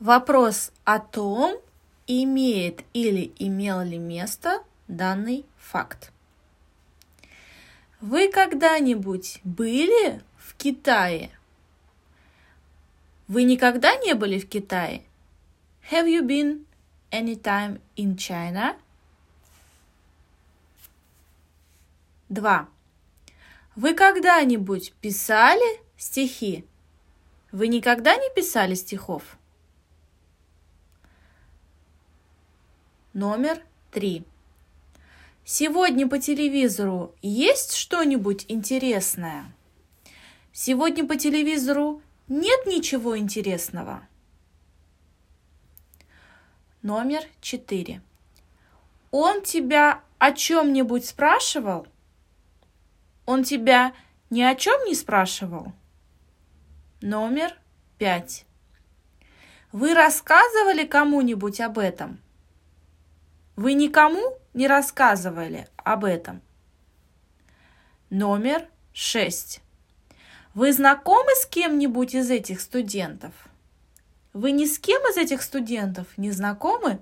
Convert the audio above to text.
Вопрос о том, имеет или имел ли место данный факт. Вы когда-нибудь были в Китае? Вы никогда не были в Китае? Have you been anytime in China? Два. Вы когда-нибудь писали стихи? Вы никогда не писали стихов? Номер три. Сегодня по телевизору есть что-нибудь интересное? Сегодня по телевизору нет ничего интересного? Номер четыре. Он тебя о чем-нибудь спрашивал? Он тебя ни о чем не спрашивал? Номер пять. Вы рассказывали кому-нибудь об этом? Вы никому не рассказывали об этом? Номер шесть. Вы знакомы с кем-нибудь из этих студентов? Вы ни с кем из этих студентов не знакомы?